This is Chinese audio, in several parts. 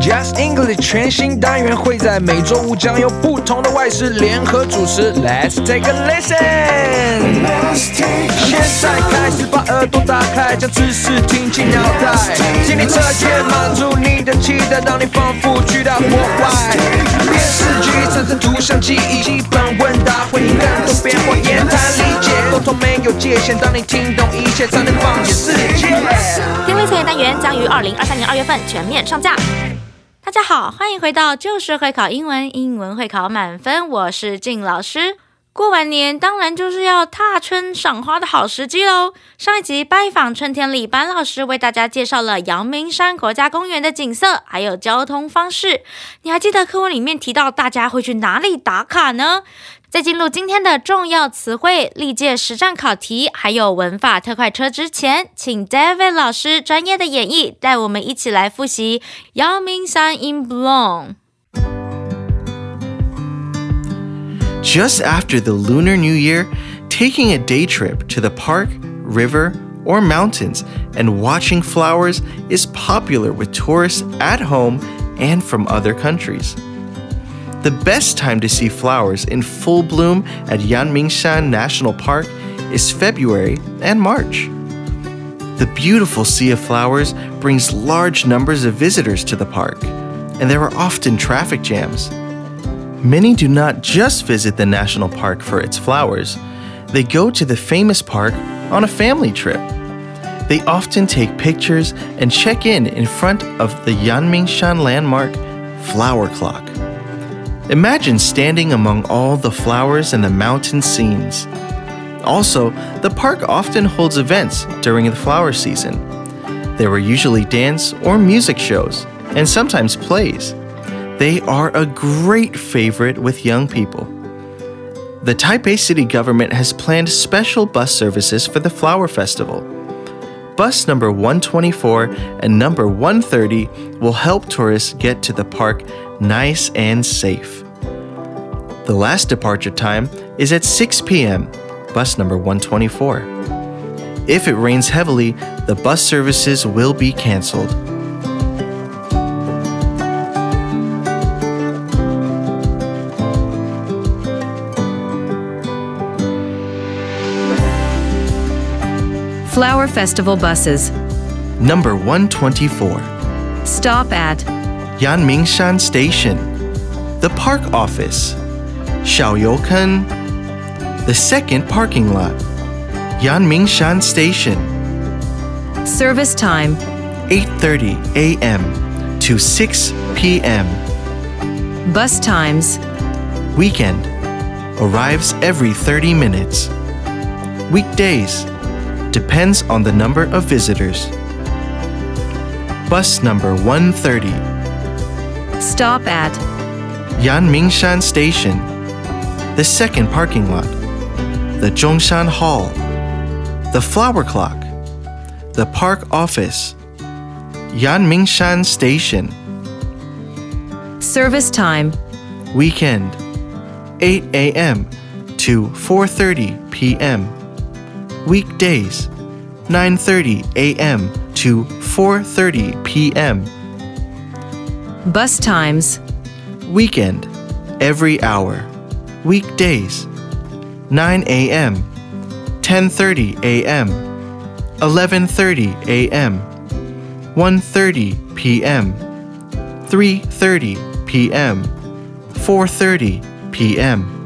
Just English 全新单元会在每周五将由不同的外师联合主持。Let's take a listen。现在开始把耳朵打开，将知识听进脑袋，听力测验满足你的期待，让你仿佛去到国外。电视剧产生图像记忆，基本问答会更多变化，言谈理解，沟通没有界限。当你听懂一切，才能放眼世界。听力测验单元将于二零二三年二月份全面上架。大家好，欢迎回到就是会考英文，英文会考满分。我是静老师。过完年当然就是要踏春赏花的好时机喽。上一集拜访春天里，班老师为大家介绍了阳明山国家公园的景色，还有交通方式。你还记得课文里面提到大家会去哪里打卡呢？在进入今天的重要词汇、历届实战考题，还有文法特快车之前，请 David 老师专业的演绎，带我们一起来复习阳明山 in bloom。 Just after the Lunar New Year, taking a day trip to the park, river, or mountains and watching flowers is popular with tourists at home and from other countries. The best time to see flowers in full bloom at Yanmingshan National Park is February and March. The beautiful sea of flowers brings large numbers of visitors to the park, and there are often traffic jams. Many do not just visit the national park for its flowers, they go to the famous park on a family trip. They often take pictures and check in in front of the Yanmingshan landmark flower clock. Imagine standing among all the flowers and the mountain scenes. Also, the park often holds events during the flower season. There were usually dance or music shows, and sometimes plays. They are a great favorite with young people. The Taipei city government has planned special bus services for the Flower Festival. Bus number 124 and number 130 will help tourists get to the park nice and safe. The last departure time is at 6 p.m., bus number 124. If it rains heavily, the bus services will be canceled. Flower Festival buses. Number 124, Stop at Yanmingshan Station. The park office. Xiaoyouken. The second parking lot. Yanmingshan Station. service time 8:30 a.m. to 6 p.m. bus times Weekend. Arrives every 30 minutes. Weekdays. Depends on the number of visitors. Bus number 130. stop at Yanmingshan Station, the second parking lot, the Zhongshan Hall, the flower clock, the park office, Yanmingshan Station, service time weekend, 8 a.m. to 4:30 p.m. Weekdays, 9:30 a.m. to 4:30 p.m. bus times Weekend, every hour. Weekdays, 9 a.m., 10:30 a.m., 11:30 a.m., 1:30 p.m., 3:30 p.m., 4:30 p.m.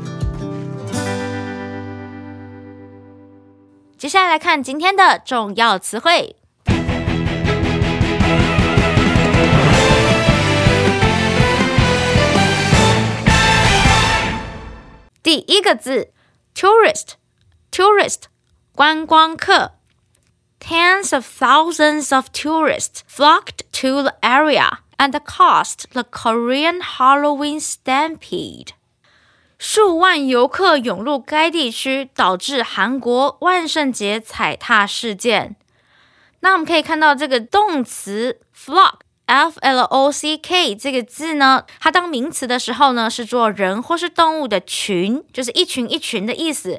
下来来看今天的重要词汇。第一个字，tourist，tourist，观光客。Tens of thousands of tourists flocked to the area and caused the Korean Halloween stampede. 数万游客涌入该地区，导致韩国万圣节踩踏事件。那我们可以看到这个动词 flock。F L O C K 这个字呢，它当名词的时候呢，是做人或是动物的群，就是一群一群的意思；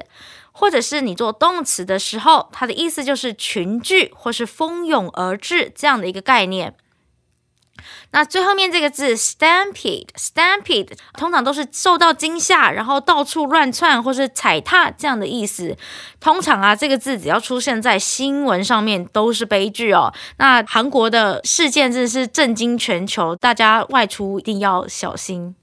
或者是你做动词的时候，它的意思就是群聚或是蜂拥而至这样的一个概念。那最后面这个字 stampede，stampede 通常都是受到惊吓，然后到处乱窜或是踩踏这样的意思。通常啊，这个字只要出现在新闻上面都是悲剧哦。那韩国的事件真的是震惊全球，大家外出一定要小心。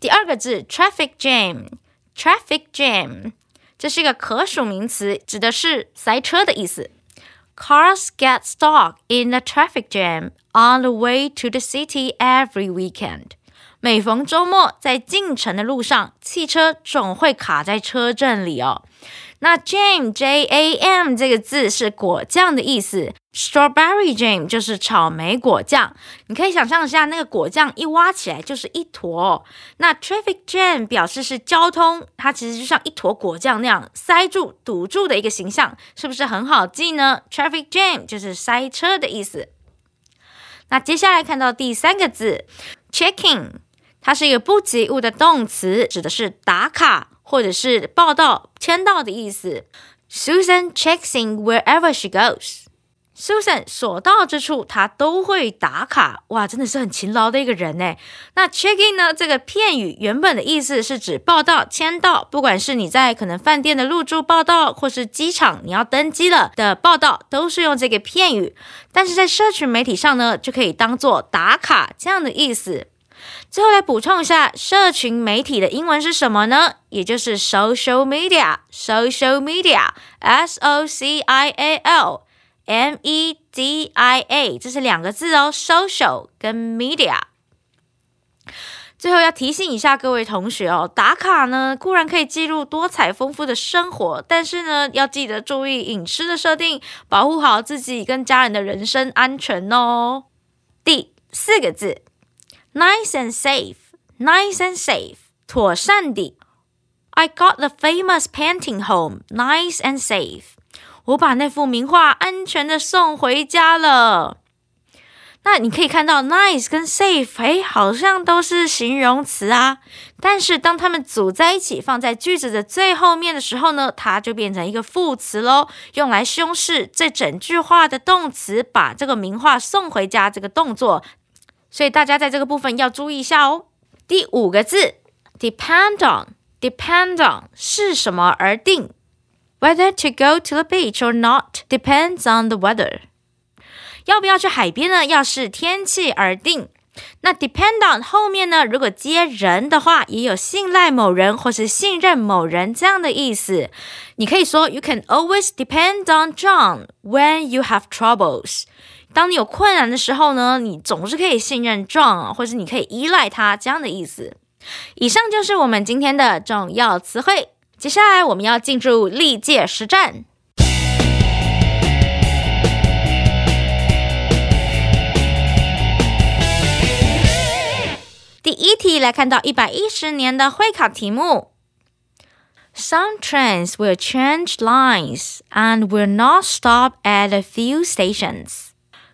第二个字 traffic jam，traffic jam，这是一个可数名词，指的是塞车的意思。Cars get stuck in a traffic jam on the way to the city every weekend。每逢周末，在进城的路上，汽车总会卡在车阵里哦。 那 jam j a m 这个字是果酱的意思，strawberry jam 就是草莓果酱。你可以想象一下，那个果酱一挖起来就是一坨。那 traffic jam 表示是交通，它其实就像一坨果酱那样塞住、堵住的一个形象，是不是很好记呢？traffic jam 就是塞车的意思。那接下来看到第三个字 checking，它是一个不及物的动词，指的是打卡。或者是报道、签到的意思。Susan checks in wherever she goes. Susan 所到之处，她都会打卡。哇，真的是很勤劳的一个人呢。那 check in 呢？这个片语原本的意思是指报到、签到，不管是你在可能饭店的入住报道，或是机场你要登机了的报道，都是用这个片语。但是在社群媒体上呢，就可以当做打卡这样的意思。最后来补充一下，社群媒体的英文是什么呢？也就是 social media，social media，s o c i a l m e d i a，这是两个字哦，social 跟 media。最后要提醒一下各位同学哦，打卡呢固然可以记录多彩丰富的生活，但是呢要记得注意隐私的设定，保护好自己跟家人的人身安全哦。第四个字。Nice and safe, nice and safe，妥善的。I got the famous painting home, nice and safe。我把那幅名画安全的送回家了。那你可以看到，nice 跟 safe，哎，好像都是形容词啊。但是当它们组在一起，放在句子的最后面的时候呢，它就变成一个副词喽，用来修饰这整句话的动词，把这个名画送回家这个动作。所以大家在这个部分要注意一下哦。第五个字，depend on，depend on 是什么而定？Whether to go to the beach or not depends on the weather。要不要去海边呢？要视天气而定。那 depend on 后面呢？如果接人的话，也有信赖某人或是信任某人这样的意思。你可以说，You can always depend on John when you have troubles。当你有困难的时候呢，你总是可以信任 John，或者你可以依赖他这样的意思。以上就是我们今天的重要词汇。接下来我们要进入历届实战。第一题来看到一百一十年的会考题目。Some trains will change lines and will not stop at a few stations.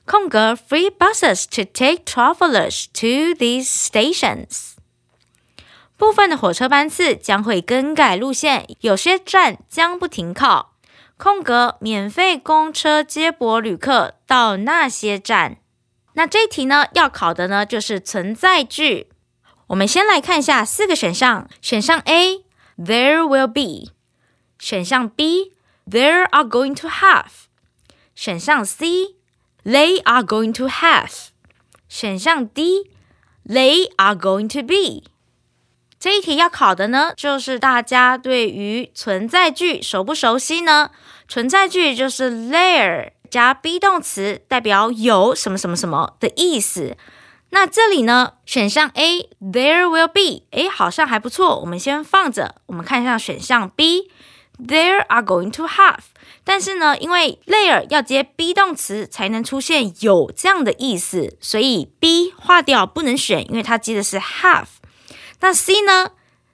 空格 free buses to take travelers to these stations。部分的火车班次将会更改路线，有些站将不停靠。空格免费公车接驳旅客到那些站。那这题呢，要考的呢就是存在句。我们先来看一下四个选项：选项 A there will be，选项 B there are going to have，选项 C。They are going to have 选项 D，They are going to be 这一题要考的呢，就是大家对于存在句熟不熟悉呢？存在句就是 there 加 be 动词，代表有什么什么什么的意思。那这里呢，选项 A，There will be，哎，好像还不错，我们先放着。我们看一下选项 B，There are going to have。但是呢，因为 layer 要接 be 动词才能出现有这样的意思，所以 B 划掉不能选，因为它接的是 have。那 C 呢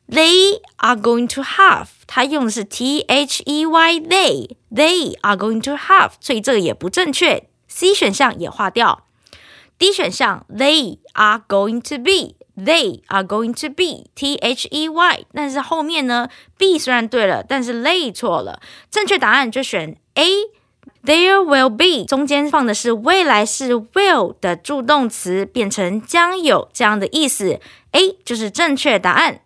？They are going to have，它用的是 T H E Y，they，they are going to have，所以这个也不正确，C 选项也划掉。D 选项，They are going to be，they are going to be，T H E Y，但是后面呢，B 虽然对了，但是 they 错了，正确答案就选 A。There will be 中间放的是未来式 will 的助动词，变成将有这样的意思。A 就是正确答案，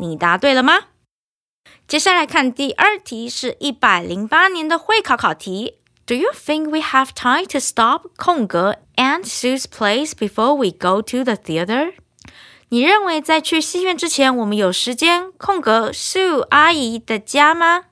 你答对了吗？接下来看第二题，是一百零八年的会考考题。Do you think we have time to stop 空格 Aunt Sue's place before we go to the theater？你认为在去戏院之前，我们有时间空格 Sue 阿姨的家吗？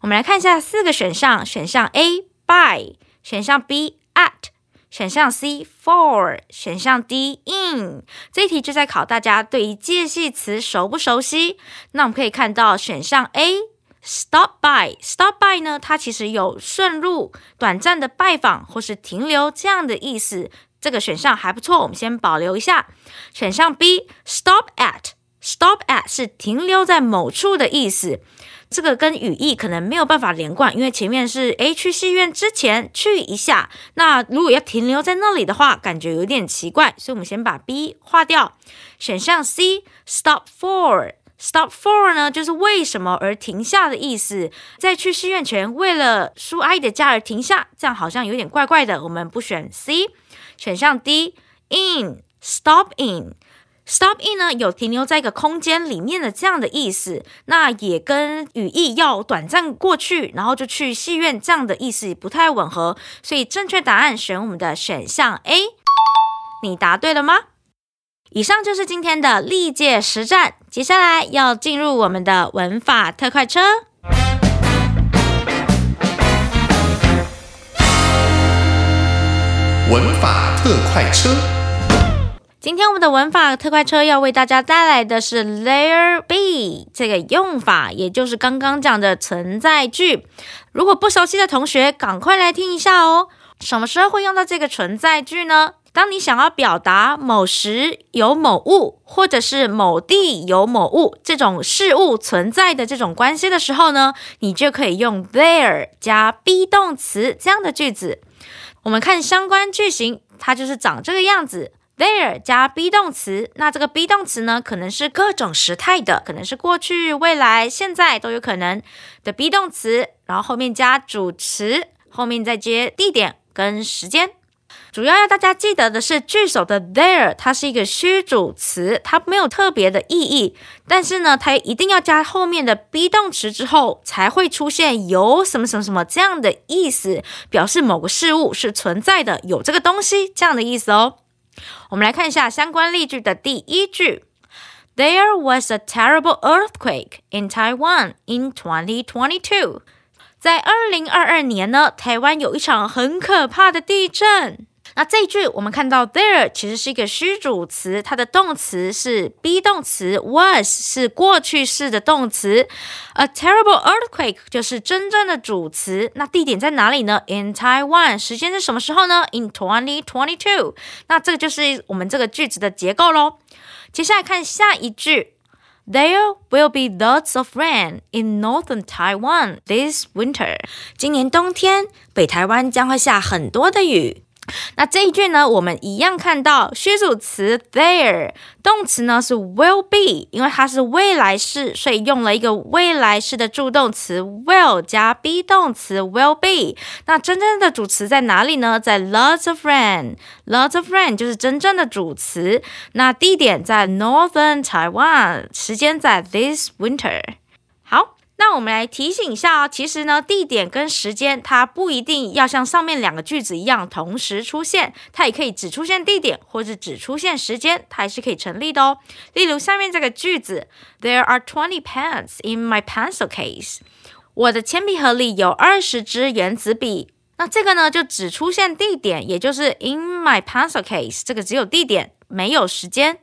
我们来看一下四个选项：选项 A by，选项 B at，选项 C for，选项 D in。这一题就在考大家对于介系词熟不熟悉。那我们可以看到选项 A stop by，stop by 呢，它其实有顺路、短暂的拜访或是停留这样的意思。这个选项还不错，我们先保留一下。选项 B stop at，stop at 是停留在某处的意思。这个跟语义可能没有办法连贯，因为前面是 A 去戏院之前去一下，那如果要停留在那里的话，感觉有点奇怪，所以我们先把 B 划掉。选项 C, stop for stop for 呢就是为什么而停下的意思，在去戏院前为了苏阿姨的家而停下，这样好像有点怪怪的，我们不选 C。选项 D in stop in。Stop in 呢，有停留在一个空间里面的这样的意思，那也跟语义要短暂过去，然后就去戏院这样的意思不太吻合，所以正确答案选我们的选项 A。你答对了吗？以上就是今天的历届实战，接下来要进入我们的文法特快车。文法特快车。今天我们的文法特快车要为大家带来的是 There be 这个用法，也就是刚刚讲的存在句。如果不熟悉的同学，赶快来听一下哦。什么时候会用到这个存在句呢？当你想要表达某时有某物，或者是某地有某物这种事物存在的这种关系的时候呢，你就可以用 there 加 be 动词这样的句子。我们看相关句型，它就是长这个样子。There 加 be 动词，那这个 be 动词呢，可能是各种时态的，可能是过去、未来、现在都有可能的 be 动词，然后后面加主词，后面再接地点跟时间。主要要大家记得的是，句首的 there 它是一个虚主词，它没有特别的意义，但是呢，它一定要加后面的 be 动词之后，才会出现有什么什么什么这样的意思，表示某个事物是存在的，有这个东西这样的意思哦。我们来看一下相关例句的第一句：There was a terrible earthquake in Taiwan in 2022。在二零二二年呢，台湾有一场很可怕的地震。那这一句我们看到，there 其实是一个虚主词，它的动词是 be 动词，was 是过去式的动词，a terrible earthquake 就是真正的主词。那地点在哪里呢？In Taiwan。时间是什么时候呢？In twenty twenty two。那这个就是我们这个句子的结构喽。接下来看下一句，There will be lots of rain in northern Taiwan this winter。今年冬天，北台湾将会下很多的雨。那这一句呢，我们一样看到虚主词 there，动词呢是 will be，因为它是未来式，所以用了一个未来式的助动词 will 加 be 动词 will be。那真正的主词在哪里呢？在 lots of rain，lots of rain 就是真正的主词。那地点在 northern Taiwan，时间在 this winter。那我们来提醒一下哦，其实呢，地点跟时间它不一定要像上面两个句子一样同时出现，它也可以只出现地点，或者只出现时间，它还是可以成立的哦。例如下面这个句子，There are twenty pens in my pencil case。我的铅笔盒里有二十支原子笔。那这个呢，就只出现地点，也就是 in my pencil case，这个只有地点，没有时间。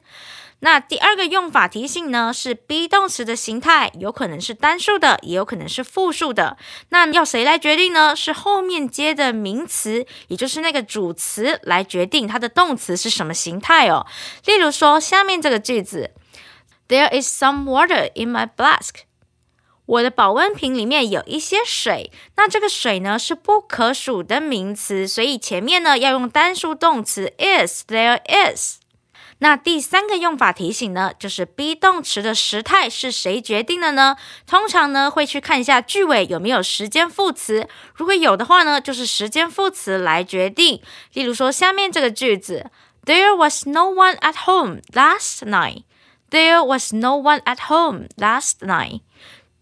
那第二个用法提醒呢，是 be 动词的形态有可能是单数的，也有可能是复数的。那要谁来决定呢？是后面接的名词，也就是那个主词来决定它的动词是什么形态哦。例如说，下面这个句子：There is some water in my flask。我的保温瓶里面有一些水。那这个水呢是不可数的名词，所以前面呢要用单数动词 is。There is。那第三个用法提醒呢，就是 be 动词的时态是谁决定的呢？通常呢会去看一下句尾有没有时间副词，如果有的话呢，就是时间副词来决定。例如说下面这个句子，There was no one at home last night. There was no one at home last night.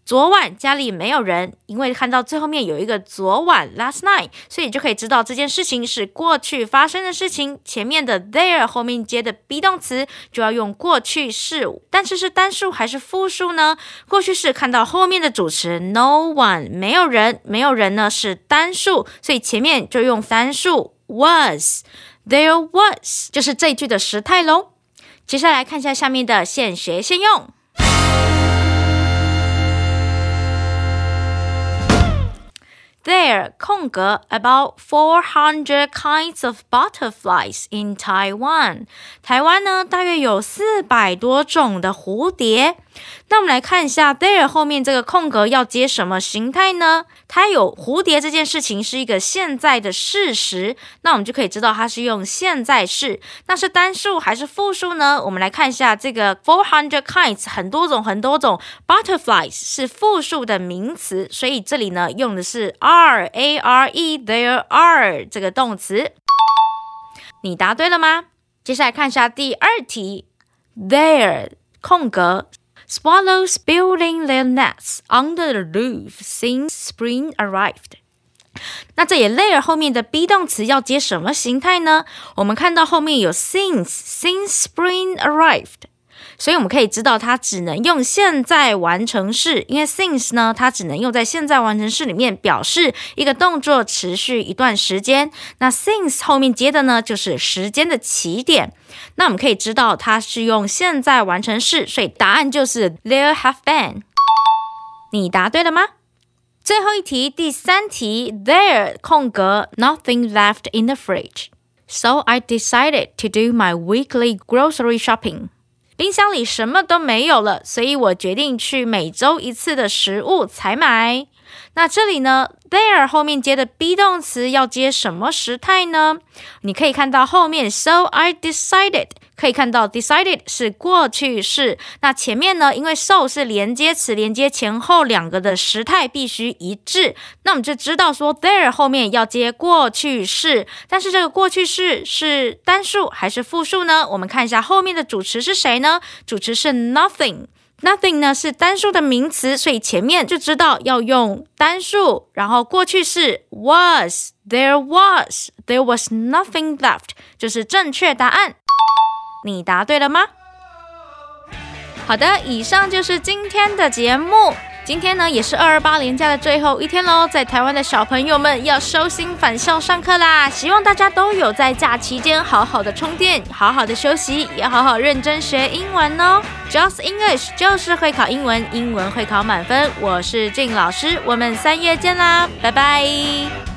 昨晚家里没有人，因为看到最后面有一个昨晚 last night，所以就可以知道这件事情是过去发生的事情。前面的 there 后面接的 be 动词就要用过去式，但是是单数还是复数呢？过去式看到后面的主词 no one 没有人，没有人呢是单数，所以前面就用单数 was there was 就是这一句的时态喽。接下来看一下下面的现学现用。There 空格 about four hundred kinds of butterflies in Taiwan。台湾呢，大约有四百多种的蝴蝶。 那我们来看一下，there 后面这个空格要接什么形态呢？它有蝴蝶这件事情是一个现在的事实，那我们就可以知道它是用现在式。那是单数还是复数呢？我们来看一下这个 four hundred kinds 很多种很多种 butterflies 是复数的名词，所以这里呢用的是 are a r e there are 这个动词。你答对了吗？接下来看一下第二题，there 空格。Swallows building their nests under the roof since spring arrived。那这里 layer 后面的 be 动词要接什么形态呢？我们看到后面有 since since spring arrived。 所以我们可以知道，它只能用现在完成式，因为 since 呢，它只能用在现在完成式里面，表示一个动作持续一段时间。那 since 后面接的呢，就是时间的起点。那我们可以知道，它是用现在完成式，所以答案就是 there have been。你答对了吗？最后一题，第三题，there 空格 nothing left in the fridge，so I decided to do my weekly grocery shopping。冰箱里什么都没有了，所以我决定去每周一次的食物采买。那这里呢，there 后面接的 be 动词要接什么时态呢？你可以看到后面，so I decided。可以看到，decided 是过去式。那前面呢？因为 so 是连接词，连接前后两个的时态必须一致。那我们就知道说，there 后面要接过去式。但是这个过去式是单数还是复数呢？我们看一下后面的主词是谁呢？主词是 nothing。Nothing 呢是单数的名词，所以前面就知道要用单数。然后过去式 was there was there was nothing left，就是正确答案。你答对了吗？好的，以上就是今天的节目。今天呢，也是二二八连假的最后一天喽，在台湾的小朋友们要收心返校上课啦！希望大家都有在假期间好好的充电，好好的休息，也好好认真学英文哦。Just English 就是会考英文，英文会考满分。我是静老师，我们三月见啦，拜拜。